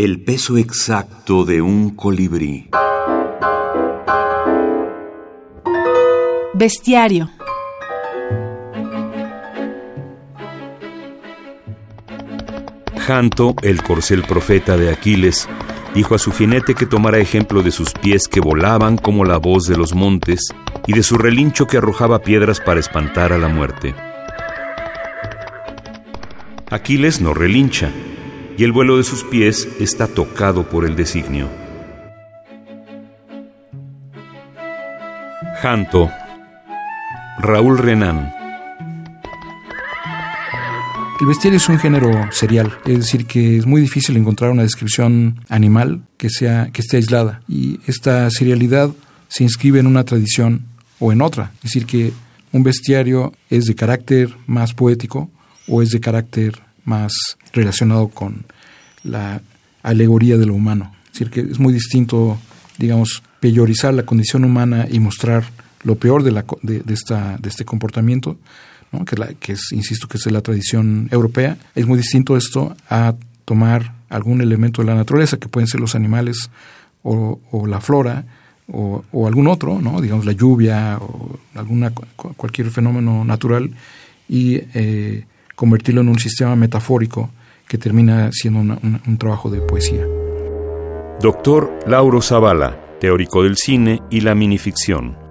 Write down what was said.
El peso exacto de un colibrí. Bestiario. Janto, el corcel profeta de Aquiles, dijo a su jinete que tomara ejemplo de sus pies que volaban como la voz de los montes y de su relincho que arrojaba piedras para espantar a la muerte. Aquiles no relincha, y el vuelo de sus pies está tocado por el designio. Janto, Raúl Renan, el bestiario es un género serial, es decir, que es muy difícil encontrar una descripción animal que, sea, que esté aislada. Y esta serialidad se inscribe en una tradición o en otra. Es decir, que un bestiario es de carácter más poético o es de carácter más relacionado con la alegoría de lo humano. Es decir, que es muy distinto, digamos, peyorizar la condición humana y mostrar lo peor de, la, de, esta, de este comportamiento que, la, que es, insisto, que es de la tradición europea. Es muy distinto esto a tomar algún elemento de la naturaleza, que pueden ser los animales o, la flora, o, algún otro, ¿no? digamos la lluvia o alguna, cualquier fenómeno natural, y eh, convertirlo en un sistema metafórico que termina siendo un trabajo de poesía. Doctor Lauro Zavala, teórico del cine y la minificción